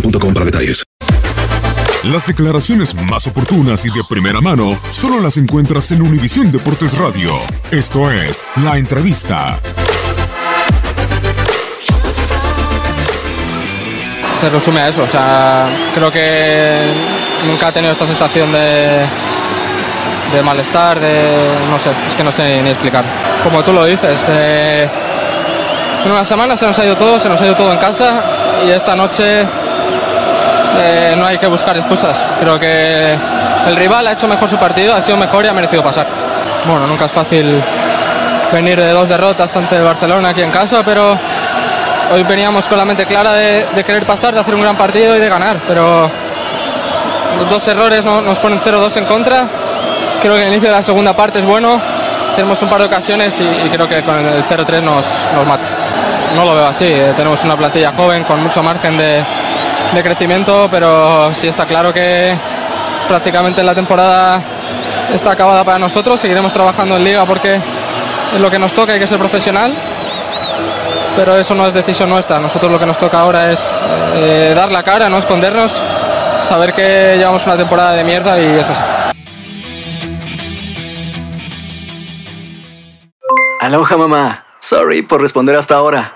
boostmobile.com para detalles. Las declaraciones más oportunas y de primera mano solo las encuentras en Univisión Deportes Radio. Esto es La Entrevista. se resume a eso. O sea, creo que nunca he tenido esta sensación de, de malestar, de no sé, es que no sé ni explicar. Como tú lo dices, eh, en una semana se nos ha ido todo, se nos ha ido todo en casa y esta noche eh, no hay que buscar excusas. Creo que el rival ha hecho mejor su partido, ha sido mejor y ha merecido pasar. Bueno, nunca es fácil venir de dos derrotas ante el Barcelona aquí en casa, pero hoy veníamos con la mente clara de, querer pasar, de hacer un gran partido y de ganar, pero dos errores no- nos ponen 0-2 en contra. Creo que el inicio de la segunda parte es bueno, tenemos un par de ocasiones y, y creo que con el 0-3 nos, nos mata. No lo veo así, eh, tenemos una plantilla joven con mucho margen de, de crecimiento, pero sí está claro que prácticamente la temporada está acabada para nosotros, seguiremos trabajando en liga porque es lo que nos toca, hay que ser profesional pero eso no es decisión nuestra. Nosotros lo que nos toca ahora es eh, dar la cara, no escondernos, saber que llevamos una temporada de mierda y es así. Aloha mamá. Sorry por responder hasta ahora.